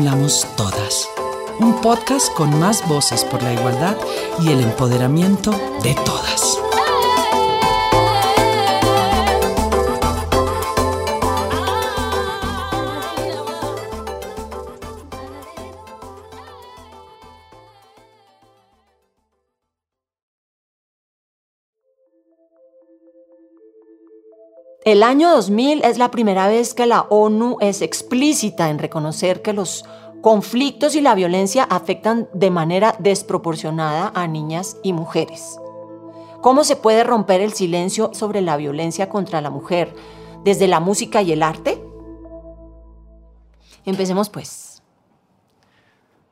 hablamos todas. Un podcast con más voces por la igualdad y el empoderamiento de todas. El año 2000 es la primera vez que la ONU es explícita en reconocer que los conflictos y la violencia afectan de manera desproporcionada a niñas y mujeres. ¿Cómo se puede romper el silencio sobre la violencia contra la mujer desde la música y el arte? Empecemos pues.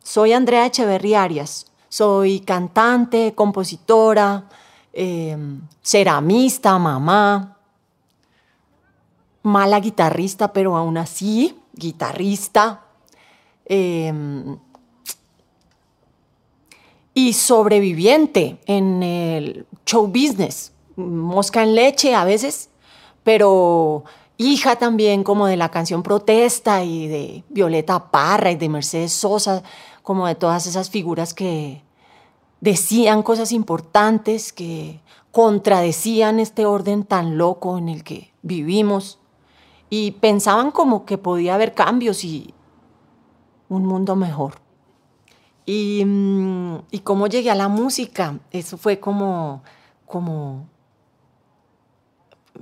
Soy Andrea Echeverri Arias. Soy cantante, compositora, eh, ceramista, mamá, mala guitarrista, pero aún así, guitarrista. Em, y sobreviviente en el show business, mosca en leche a veces, pero hija también como de la canción Protesta y de Violeta Parra y de Mercedes Sosa, como de todas esas figuras que decían cosas importantes, que contradecían este orden tan loco en el que vivimos. Y pensaban como que podía haber cambios y un mundo mejor. Y, mm, y cómo llegué a la música, eso fue como, como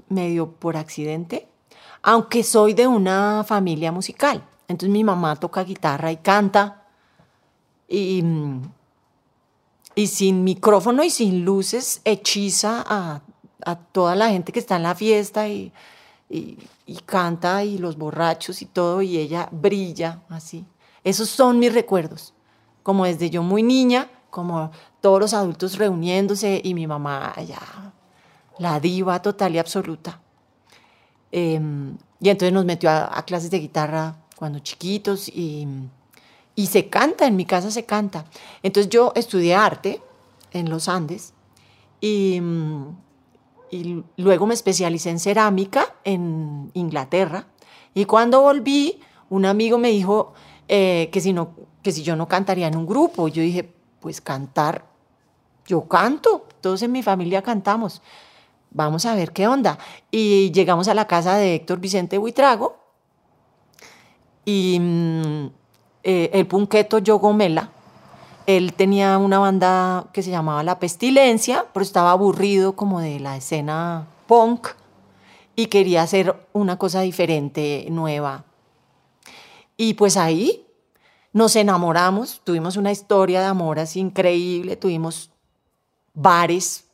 medio por accidente, aunque soy de una familia musical. Entonces mi mamá toca guitarra y canta. Y, y sin micrófono y sin luces hechiza a, a toda la gente que está en la fiesta y, y, canta y los borrachos y todo, y ella brilla así. Esos son mis recuerdos, como desde yo muy niña, como todos los adultos reuniéndose y mi mamá ya, la diva total y absoluta. Em, y entonces nos metió a, clases de guitarra cuando chiquitos y, y se canta, en mi casa se canta. Entonces yo estudié arte en los Andes y y luego me especialicé en cerámica en Inglaterra. Y cuando volví, un amigo me dijo eh, que, si no, que si yo no cantaría en un grupo. Yo dije, pues cantar, yo canto, todos en mi familia cantamos. Vamos a ver qué onda. Y llegamos a la casa de Héctor Vicente Huitrago y mm, eh, el punqueto Yogomela él tenía una banda que se llamaba La Pestilencia, pero estaba aburrido como de la escena punk y quería hacer una cosa diferente, nueva. Y pues ahí nos enamoramos, tuvimos una historia de amor así increíble, tuvimos bares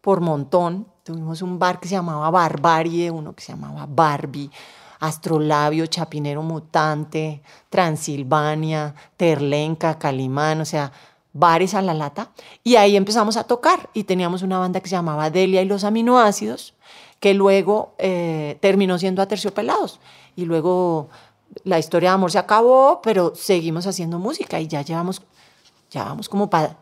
por montón, tuvimos un bar que se llamaba Barbarie, uno que se llamaba Barbie, Astrolabio, Chapinero Mutante, Transilvania, Terlenca, Calimán, o sea, bares a la lata. Y ahí empezamos a tocar y teníamos una banda que se llamaba Delia y los aminoácidos, que luego eh, terminó siendo a terciopelados. Y luego la historia de amor se acabó, pero seguimos haciendo música y ya llevamos, ya vamos como para...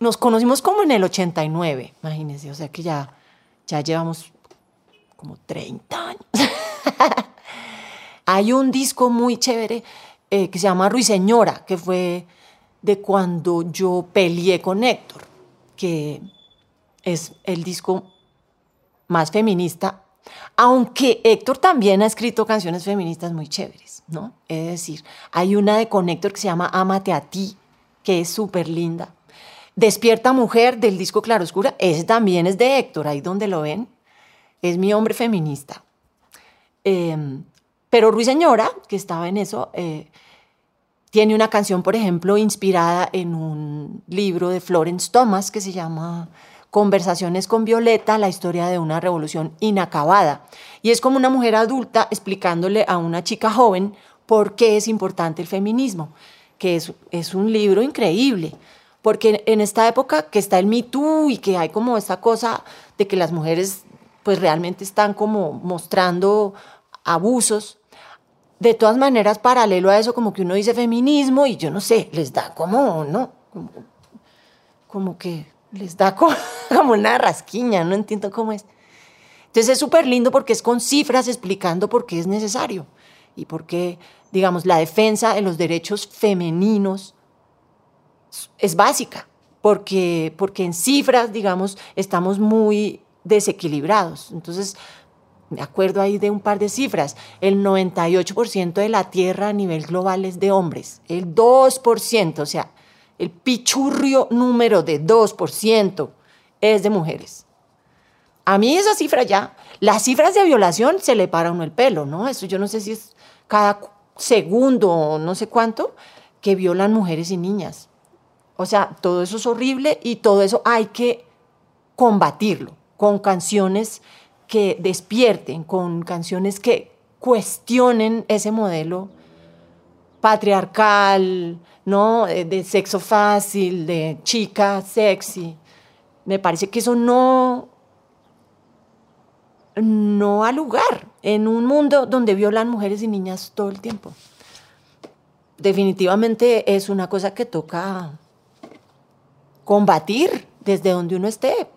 nos conocimos como en el 89, imagínense, o sea que ya, ya llevamos como 30 años. Hay un disco muy chévere eh, que se llama Ruiseñora, que fue de cuando yo peleé con Héctor, que es el disco más feminista, aunque Héctor también ha escrito canciones feministas muy chéveres, ¿no? Es decir, hay una de con Héctor que se llama Amate a ti, que es súper linda. Despierta Mujer del disco Claroscura, ese también es de Héctor, ahí donde lo ven, es mi hombre feminista. Em, pero Ruiseñora, que estaba en eso, eh, tiene una canción, por ejemplo, inspirada en un libro de Florence Thomas que se llama Conversaciones con Violeta, la historia de una revolución inacabada. Y es como una mujer adulta explicándole a una chica joven por qué es importante el feminismo, que es, es un libro increíble, porque en esta época que está el Me Too y que hay como esta cosa de que las mujeres pues realmente están como mostrando abusos. De todas maneras, paralelo a eso, como que uno dice feminismo y yo no sé, les da como, ¿no? Como, que les da como, como, una rasquiña, no entiendo cómo es. Entonces es súper lindo porque es con cifras explicando por qué es necesario. y por qué, digamos, la defensa de los derechos femeninos es básica, porque, porque en cifras, digamos, estamos muy desequilibrados. Entonces, me acuerdo ahí de un par de cifras. El 98% de la Tierra a nivel global es de hombres. El 2%, o sea, el pichurrio número de 2% es de mujeres. A mí esa cifra ya, las cifras de violación se le para uno el pelo, ¿no? Eso yo no sé si es cada segundo o no sé cuánto que violan mujeres y niñas. O sea, todo eso es horrible y todo eso hay que combatirlo con canciones que despierten, con canciones que cuestionen ese modelo patriarcal, ¿no? De sexo fácil, de chica sexy. Me parece que eso no, no ha lugar en un mundo donde violan mujeres y niñas todo el tiempo. Definitivamente es una cosa que toca combatir desde donde uno esté,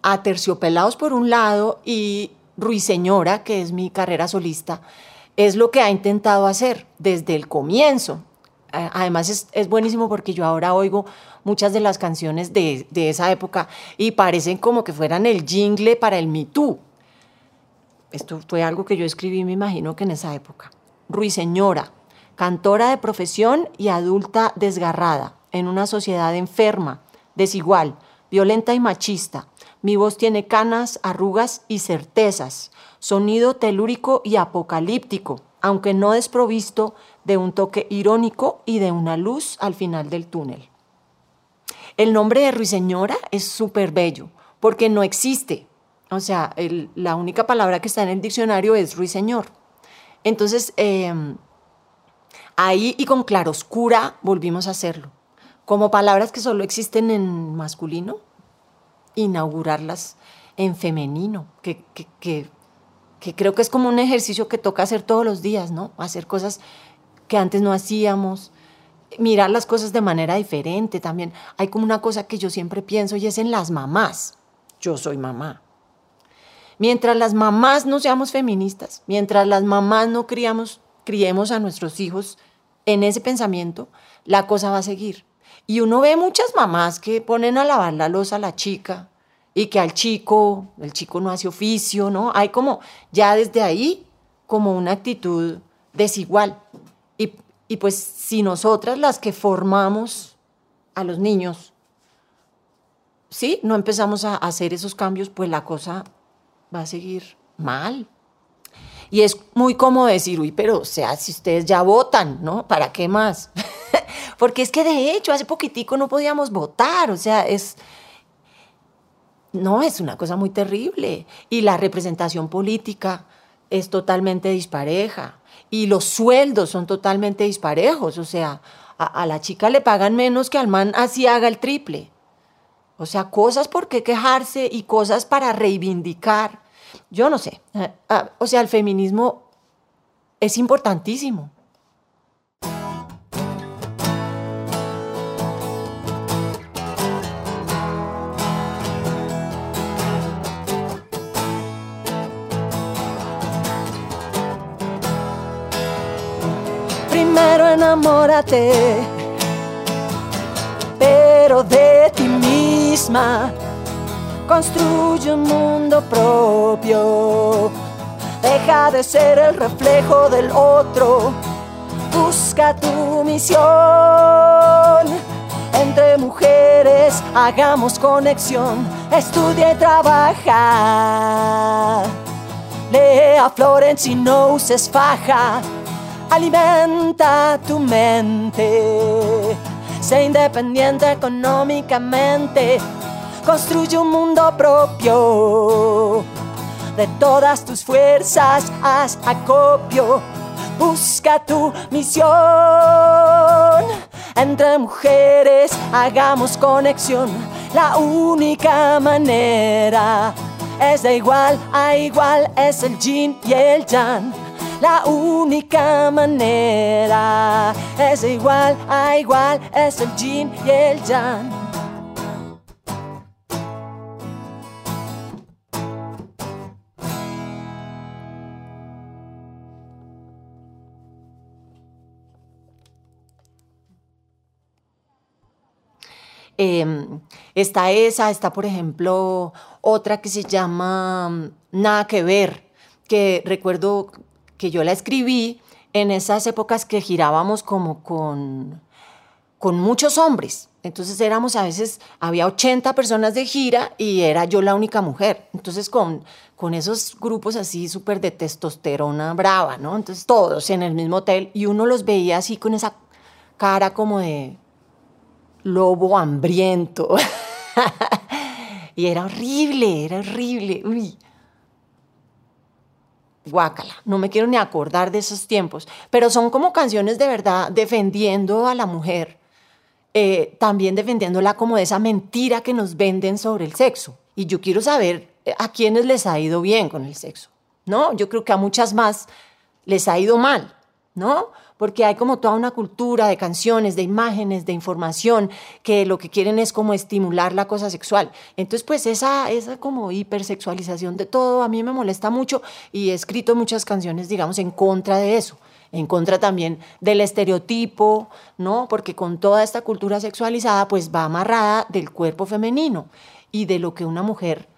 a Terciopelados por un lado y Ruiseñora, que es mi carrera solista, es lo que ha intentado hacer desde el comienzo. Además es, buenísimo porque yo ahora oigo muchas de las canciones de, de, esa época y parecen como que fueran el jingle para el Me Too. Esto fue algo que yo escribí, me imagino que en esa época. Ruiseñora, cantora de profesión y adulta desgarrada, en una sociedad enferma, desigual, violenta y machista, mi voz tiene canas, arrugas y certezas, sonido telúrico y apocalíptico, aunque no desprovisto de un toque irónico y de una luz al final del túnel. El nombre de Ruiseñora es súper bello, porque no existe. O sea, la única palabra que está en el diccionario es ruiseñor. Entonces, em, ahí y con claroscura volvimos a hacerlo. Como palabras que solo existen en masculino, inaugurarlas en femenino, que, que, creo que es como un ejercicio que toca hacer todos los días, ¿no? Hacer cosas que antes no hacíamos, mirar las cosas de manera diferente también. Hay como una cosa que yo siempre pienso y es en las mamás. Yo soy mamá. Mientras las mamás no seamos feministas, mientras las mamás no criamos, criemos a nuestros hijos en ese pensamiento, la cosa va a seguir. Y uno ve muchas mamás que ponen a lavar la losa a la chica y que al chico, el chico no hace oficio, ¿no? Hay como ya desde ahí como una actitud desigual. Y, pues si nosotras las que formamos a los niños, sí, no empezamos a hacer esos cambios, pues la cosa va a seguir mal. Y es muy cómodo decir, uy, pero o sea, si ustedes ya votan, ¿no? ¿Para qué más? Porque es que de hecho hace poquitico no podíamos votar, o sea, es... No, es una cosa muy terrible. Y la representación política es totalmente dispareja. Y los sueldos son totalmente disparejos. O sea, a, la chica le pagan menos que al man así haga el triple. O sea, cosas por qué quejarse y cosas para reivindicar. Yo no sé. Eh, ah, o sea, el feminismo es importantísimo. Enamórate, pero de ti misma. Construye un mundo propio. Deja de ser el reflejo del otro. Busca tu misión. Entre mujeres hagamos conexión. Estudia y trabaja. Lea Florence y no uses faja Alimenta tu mente. Sé independiente económicamente. Construye un mundo propio. De todas tus fuerzas haz acopio. Busca tu misión. Entre mujeres hagamos conexión. La única manera es de igual a igual. Es el yin y el yang la única manera es igual a igual, es el yin y el yang. Em, está esa, está por ejemplo otra que se llama Nada que ver, que recuerdo que yo la escribí en esas épocas que girábamos como con, con muchos hombres. Entonces éramos a veces, había 80 personas de gira y era yo la única mujer. Entonces con, con esos grupos así súper de testosterona brava, ¿no? Entonces todos en el mismo hotel y uno los veía así con esa cara como de lobo hambriento. y era horrible, era horrible. Uy. Guácala, no me quiero ni acordar de esos tiempos, pero son como canciones de verdad defendiendo a la mujer, eh, también defendiéndola como de esa mentira que nos venden sobre el sexo. Y yo quiero saber eh, a quiénes les ha ido bien con el sexo, ¿no? Yo creo que a muchas más les ha ido mal, ¿no? Porque hay como toda una cultura de canciones, de imágenes, de información, que lo que quieren es como estimular la cosa sexual. Entonces, pues esa, esa como hipersexualización de todo a mí me molesta mucho y he escrito muchas canciones, digamos, en contra de eso en contra también del estereotipo, ¿no? Porque con toda esta cultura sexualizada, pues va amarrada del cuerpo femenino y de lo que una mujer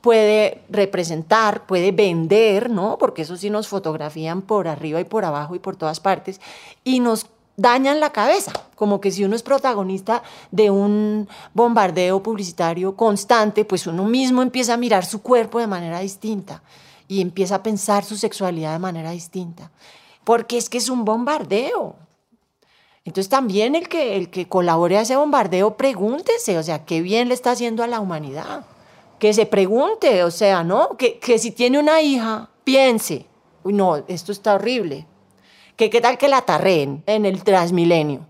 puede representar, puede vender, ¿no? Porque eso sí nos fotografían por arriba y por abajo y por todas partes y nos dañan la cabeza, como que si uno es protagonista de un bombardeo publicitario constante, pues uno mismo empieza a mirar su cuerpo de manera distinta y empieza a pensar su sexualidad de manera distinta, porque es que es un bombardeo. Entonces también el que, el que colabore a ese bombardeo, pregúntese, o sea, qué bien le está haciendo a la humanidad que se pregunte, o sea, ¿no? Que, si tiene una hija, piense, uy, no, esto está horrible. Que qué tal que la tarreen en el Transmilenio.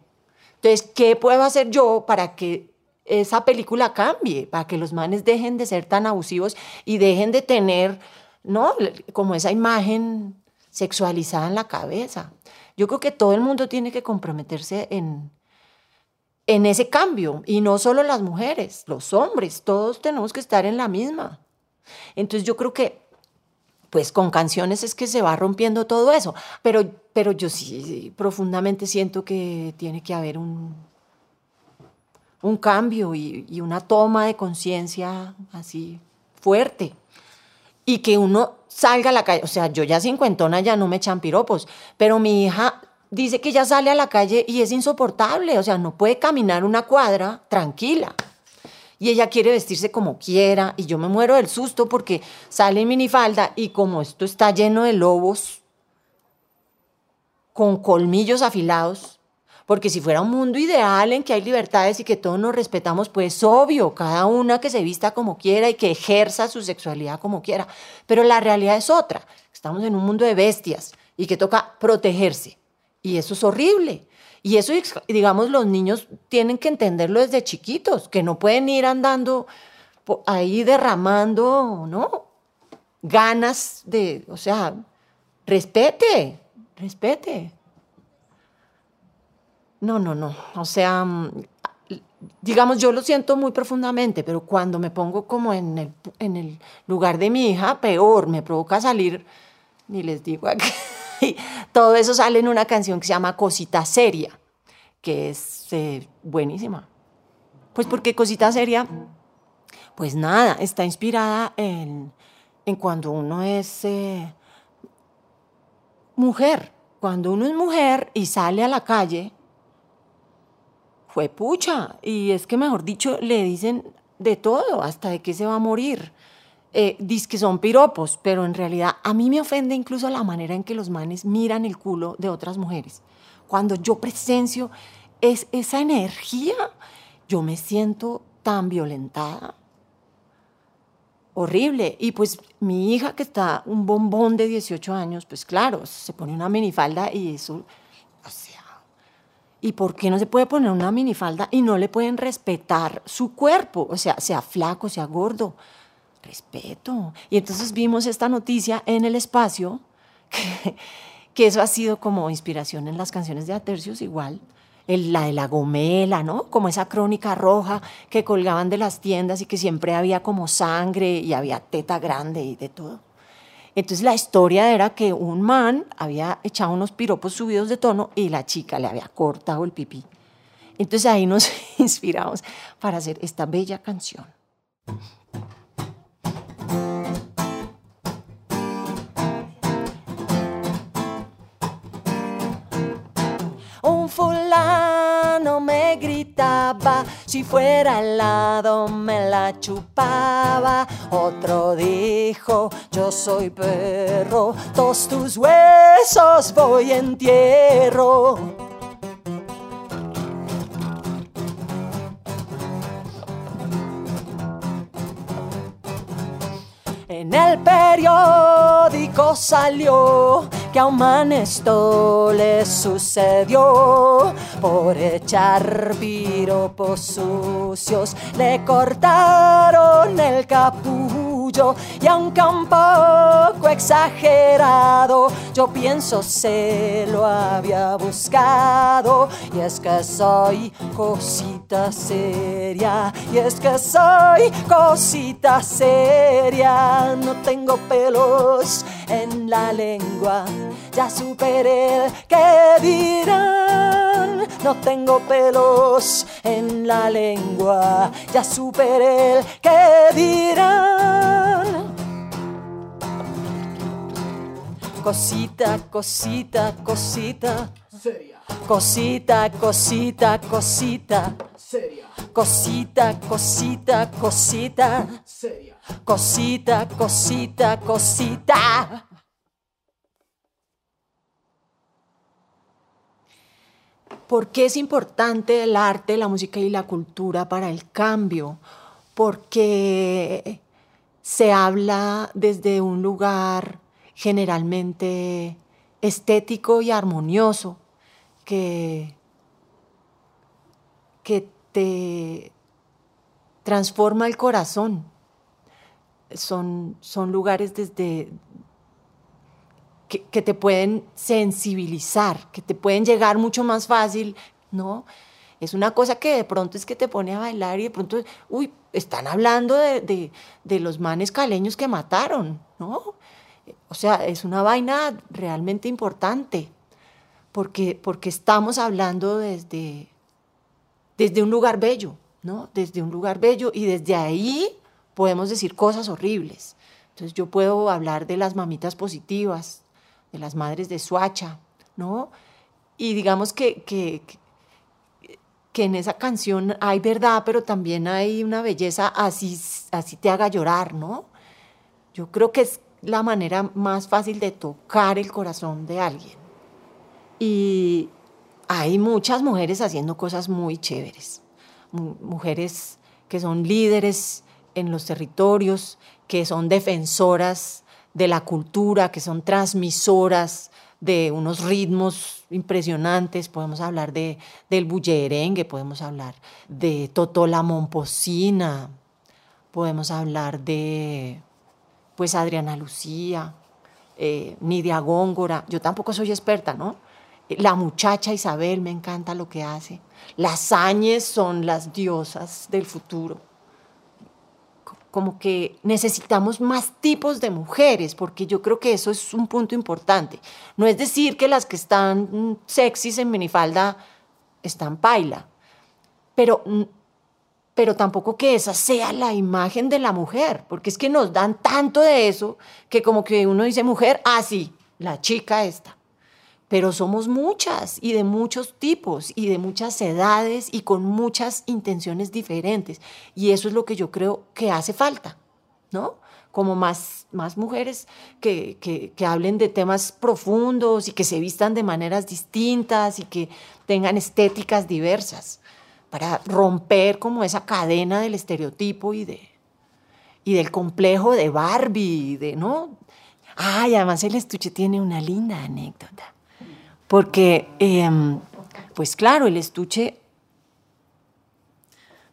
Entonces, ¿qué puedo hacer yo para que esa película cambie? Para que los manes dejen de ser tan abusivos y dejen de tener, ¿no? Como esa imagen sexualizada en la cabeza. Yo creo que todo el mundo tiene que comprometerse en, en ese cambio. Y no solo las mujeres, los hombres, todos tenemos que estar en la misma. Entonces yo creo que, pues con canciones es que se va rompiendo todo eso. Pero, pero yo sí profundamente siento que tiene que haber un, un cambio y, y una toma de conciencia así fuerte. Y que uno salga a la calle. O sea, yo ya cincuentona ya no me echan piropos, pero mi hija dice que ya sale a la calle y es insoportable, o sea, no puede caminar una cuadra tranquila. Y ella quiere vestirse como quiera y yo me muero del susto porque sale en minifalda y como esto está lleno de lobos con colmillos afilados, porque si fuera un mundo ideal en que hay libertades y que todos nos respetamos, pues obvio, cada una que se vista como quiera y que ejerza su sexualidad como quiera. Pero la realidad es otra. Estamos en un mundo de bestias y que toca protegerse. Y eso es horrible. Y eso, digamos, los niños tienen que entenderlo desde chiquitos, que no pueden ir andando ahí derramando, ¿no? Ganas de, o sea, respete, respete. No, no, no. O sea, mm, digamos, yo lo siento muy profundamente, pero cuando me pongo como en el, en el lugar de mi hija, peor, me provoca salir, ni les digo todo eso sale en una canción que se llama Cosita Seria, que es eh, buenísima. Pues porque Cosita Seria, pues nada, está inspirada en, en cuando uno es eh, mujer. Cuando uno es mujer y sale a la calle, fue pucha. Y es que, mejor dicho, le dicen de todo, hasta de que se va a morir eh, que son piropos, pero en realidad a mí me ofende incluso la manera en que los manes miran el culo de otras mujeres. Cuando yo presencio es esa energía, yo me siento tan violentada. Horrible. Y pues mi hija que está un bombón de 18 años, pues claro, se pone una minifalda y eso, o sea, ¿y por qué no se puede poner una minifalda y no le pueden respetar su cuerpo? O sea, sea flaco, sea gordo respeto. Y entonces vimos esta noticia en el espacio, que, eso ha sido como inspiración en las canciones de Atercios igual. la de la gomela, ¿no? Como esa crónica roja que colgaban de las tiendas y que siempre había como sangre y había teta grande y de todo. Entonces la historia era que un man había echado unos piropos subidos de tono y la chica le había cortado el pipí. Entonces ahí nos inspiramos para hacer esta bella canción. Si fuera al lado me la chupaba. Otro dijo, yo soy perro, todos tus huesos voy entierro. En el periódico salió que a un esto le sucedió por echar piropos sucios. Le cortaron el y aunque un poco exagerado, yo pienso se lo había buscado. Y es que soy cosita seria, y es que soy cosita seria. No tengo pelos en la lengua, ya superé que dirán. No tengo pelos en la lengua, ya superé el que dirán. Cosita, cosita, cosita. Seria, Cosita, cosita, cosita. seria, Cosita, cosita, cosita. seria. Cosita, cosita, cosita. ¿Por qué es importante el arte, la música y la cultura para el cambio? Porque se habla desde un lugar generalmente estético y armonioso que, que te transforma el corazón. Son, son lugares desde que, te pueden sensibilizar, que te pueden llegar mucho más fácil, ¿no? Es una cosa que de pronto es que te pone a bailar y de pronto, uy, están hablando de, de, de los manes caleños que mataron, ¿no? O sea, es una vaina realmente importante, porque, porque estamos hablando desde, desde un lugar bello, ¿no? Desde un lugar bello y desde ahí podemos decir cosas horribles. Entonces yo puedo hablar de las mamitas positivas, de las madres de Suacha, ¿no? Y digamos que, que, que en esa canción hay verdad, pero también hay una belleza, así, así te haga llorar, ¿no? Yo creo que es la manera más fácil de tocar el corazón de alguien. Y hay muchas mujeres haciendo cosas muy chéveres. Mujeres que son líderes en los territorios, que son defensoras de la cultura, que son transmisoras de unos ritmos impresionantes. Podemos hablar de, del bullerengue, podemos hablar de Totola Momposina, podemos hablar de pues Adriana Lucía, eh, Nidia Góngora. Yo tampoco soy experta, ¿no? La muchacha Isabel me encanta lo que hace. Las Áñez son las diosas del futuro. Como que necesitamos más tipos de mujeres, porque yo creo que eso es un punto importante. No es decir que las que están sexys en minifalda están paila, pero, pero tampoco que esa sea la imagen de la mujer, porque es que nos dan tanto de eso que como que uno dice mujer, ah, la chica esta pero somos muchas y de muchos tipos y de muchas edades y con muchas intenciones diferentes. Y eso es lo que yo creo que hace falta, ¿no? Como más, más mujeres que, que, hablen de temas profundos y que se vistan de maneras distintas y que tengan estéticas diversas para romper como esa cadena del estereotipo y, de, y del complejo de Barbie, de, ¿no? Ay, además el estuche tiene una linda anécdota porque, eh, pues claro, el estuche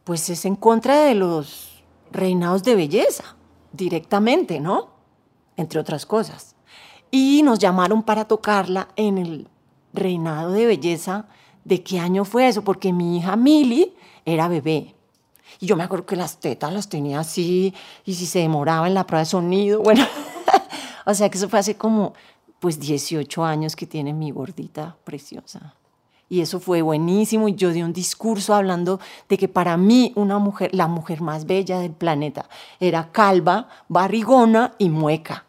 pues es en contra de los reinados de belleza, directamente, ¿no? Entre otras cosas. Y nos llamaron para tocarla en el reinado de belleza. ¿De qué año fue eso? Porque mi hija Mili era bebé. Y yo me acuerdo que las tetas las tenía así, y si se demoraba en la prueba de sonido, bueno, o sea que eso fue hace como pues 18 años que tiene mi gordita preciosa. Y eso fue buenísimo y yo di un discurso hablando de que para mí una mujer, la mujer más bella del planeta, era calva, barrigona y mueca.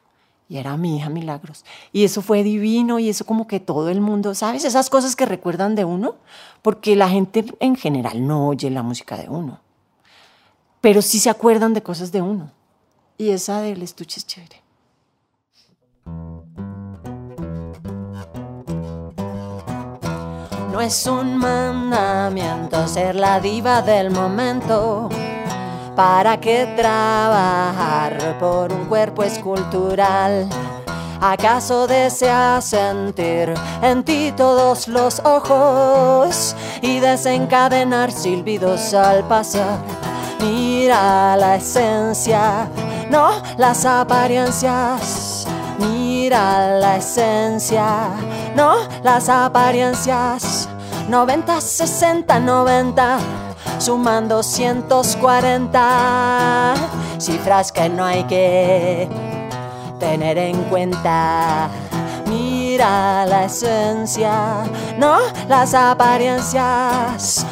Y era mi hija Milagros. Y eso fue divino y eso como que todo el mundo, ¿sabes? Esas cosas que recuerdan de uno, porque la gente en general no oye la música de uno, pero sí se acuerdan de cosas de uno. Y esa del estuche es chévere. No es un mandamiento ser la diva del momento. ¿Para qué trabajar por un cuerpo escultural? ¿Acaso deseas sentir en ti todos los ojos y desencadenar silbidos al pasar? Mira la esencia, no las apariencias. Mira la esencia, no las apariencias. 90, 60, 90, sumando 140. Cifras que no hay que tener en cuenta. Mira la esencia, no las apariencias.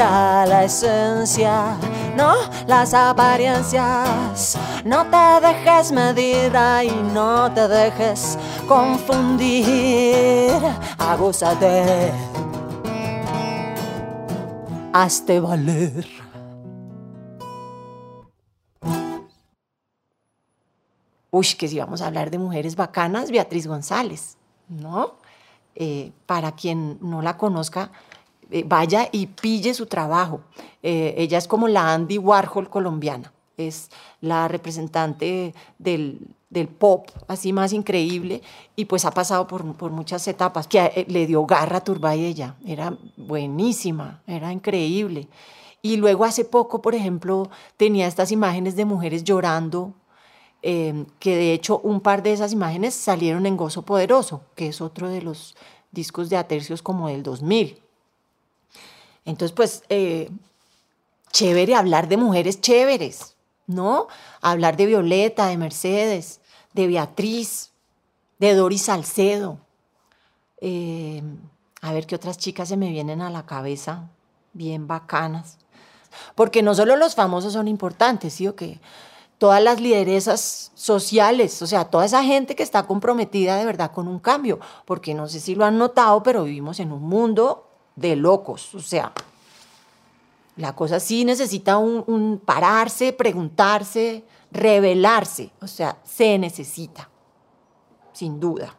La esencia, no las apariencias. No te dejes medir y no te dejes confundir. Agúzate. Hazte valer. Uy, que si vamos a hablar de mujeres bacanas, Beatriz González, ¿no? Eh, para quien no la conozca, eh, vaya y pille su trabajo. Eh, ella es como la Andy Warhol colombiana, es la representante del, del pop así más increíble y pues ha pasado por, por muchas etapas que le dio garra a Turbay ella, era buenísima, era increíble. Y luego hace poco, por ejemplo, tenía estas imágenes de mujeres llorando, eh, que de hecho un par de esas imágenes salieron en Gozo Poderoso, que es otro de los discos de Atercios como del 2000. Entonces, pues, eh, chévere hablar de mujeres chéveres, ¿no? Hablar de Violeta, de Mercedes, de Beatriz, de Doris Salcedo. Eh, a ver qué otras chicas se me vienen a la cabeza, bien bacanas. Porque no solo los famosos son importantes, ¿sí o qué? Todas las lideresas sociales, o sea, toda esa gente que está comprometida de verdad con un cambio. Porque no sé si lo han notado, pero vivimos en un mundo de locos. O sea, la cosa sí necesita un, pararse, preguntarse, revelarse. O sea, se necesita, sin duda.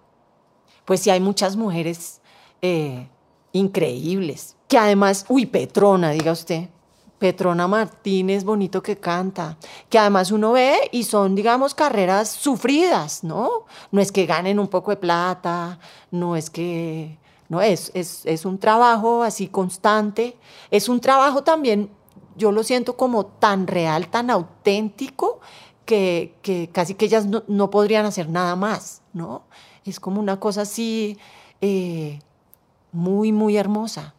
Pues sí hay muchas mujeres eh, increíbles. Que además, uy, Petrona, diga usted. Petrona Martínez, bonito que canta, que además uno ve y son, digamos, carreras sufridas, ¿no? No es que ganen un poco de plata, no es que ¿no? Es, es, un trabajo así constante, es un trabajo también, yo lo siento como tan real, tan auténtico, que, casi que ellas no, podrían hacer nada más, ¿no? Es como una cosa así eh, muy, muy hermosa.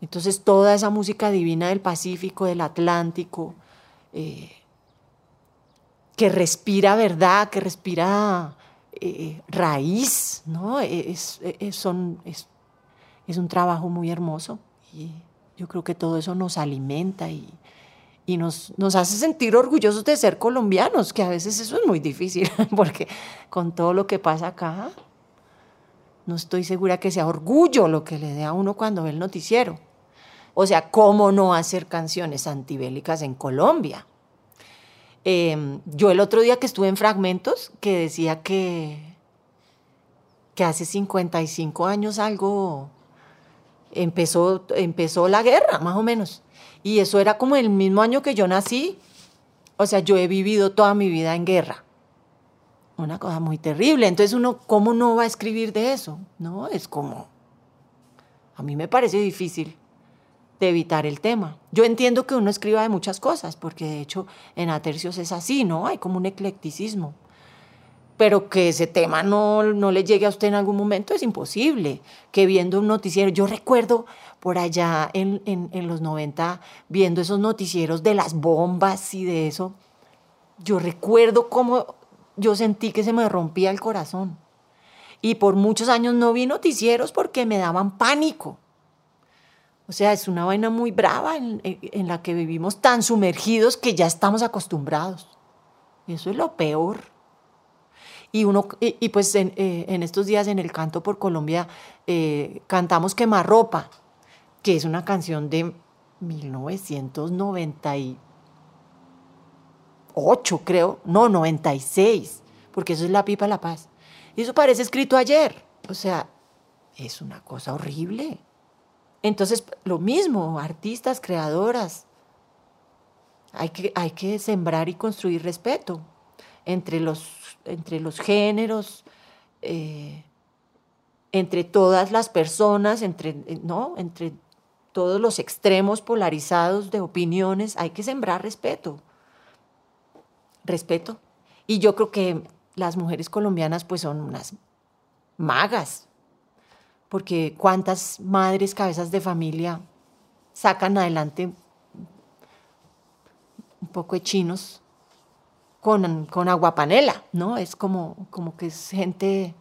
Entonces toda esa música divina del Pacífico, del Atlántico, eh, que respira verdad, que respira eh, raíz, ¿no? Es, son, es, es un trabajo muy hermoso y yo creo que todo eso nos alimenta y, y nos, nos hace sentir orgullosos de ser colombianos, que a veces eso es muy difícil, porque con todo lo que pasa acá, no estoy segura que sea orgullo lo que le dé a uno cuando ve el noticiero. O sea, ¿cómo no hacer canciones antibélicas en Colombia? Em, yo el otro día que estuve en Fragmentos, que decía que, que hace 55 años algo empezó, empezó la guerra, más o menos. Y eso era como el mismo año que yo nací. O sea, yo he vivido toda mi vida en guerra. Una cosa muy terrible. Entonces uno, ¿cómo no va a escribir de eso? No, es como... A mí me parece difícil de evitar el tema. Yo entiendo que uno escriba de muchas cosas, porque de hecho en Atercios es así, ¿no? Hay como un eclecticismo pero que ese tema no, no le llegue a usted en algún momento es imposible. Que viendo un noticiero, yo recuerdo por allá en, en, los 90, viendo esos noticieros de las bombas y de eso, yo recuerdo cómo yo sentí que se me rompía el corazón. Y por muchos años no vi noticieros porque me daban pánico. O sea, es una vaina muy brava en, en la que vivimos tan sumergidos que ya estamos acostumbrados. Y eso es lo peor. Y, uno, y, pues en, eh, en, estos días en el Canto por Colombia eh, cantamos Quemarropa, que es una canción de 1998, creo, no, 96, porque eso es La Pipa La Paz. Y eso parece escrito ayer. O sea, es una cosa horrible. Entonces, lo mismo, artistas, creadoras, hay que, hay que sembrar y construir respeto entre los, entre los géneros, eh, entre todas las personas, entre, ¿no? entre todos los extremos polarizados de opiniones, hay que sembrar respeto. Respeto. Y yo creo que las mujeres colombianas pues son unas magas, porque cuántas madres, cabezas de familia sacan adelante un poco de chinos con, con aguapanela, ¿no? Es como, como que es gente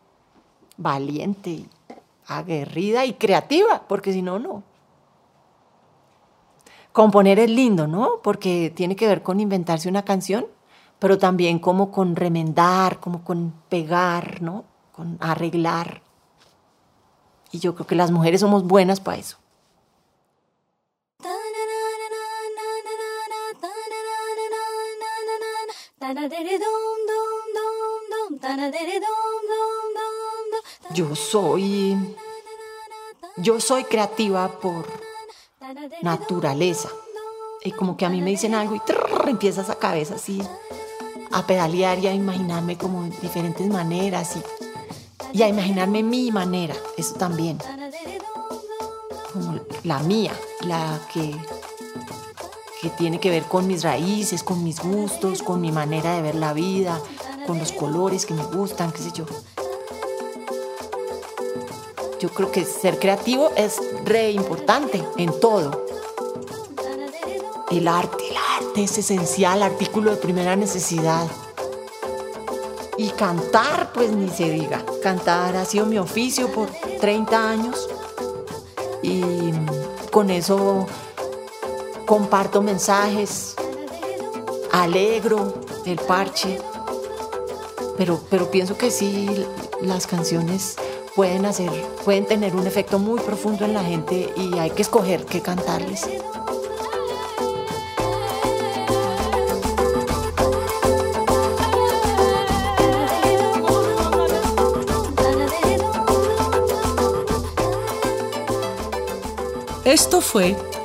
valiente, aguerrida y creativa, porque si no, no. Componer es lindo, ¿no? Porque tiene que ver con inventarse una canción, pero también como con remendar, como con pegar, ¿no? Con arreglar. Y yo creo que las mujeres somos buenas para eso. Yo soy. Yo soy creativa por naturaleza. Y como que a mí me dicen algo y empieza esa cabeza así a pedalear y a imaginarme como diferentes maneras y, y a imaginarme mi manera, eso también. Como la mía, la que que tiene que ver con mis raíces, con mis gustos, con mi manera de ver la vida, con los colores que me gustan, qué sé yo. Yo creo que ser creativo es re importante en todo. El arte, el arte es esencial, artículo de primera necesidad. Y cantar, pues ni se diga. Cantar ha sido mi oficio por 30 años. Y con eso comparto mensajes, alegro el parche, pero, pero pienso que sí, las canciones pueden hacer, pueden tener un efecto muy profundo en la gente y hay que escoger qué cantarles. Esto fue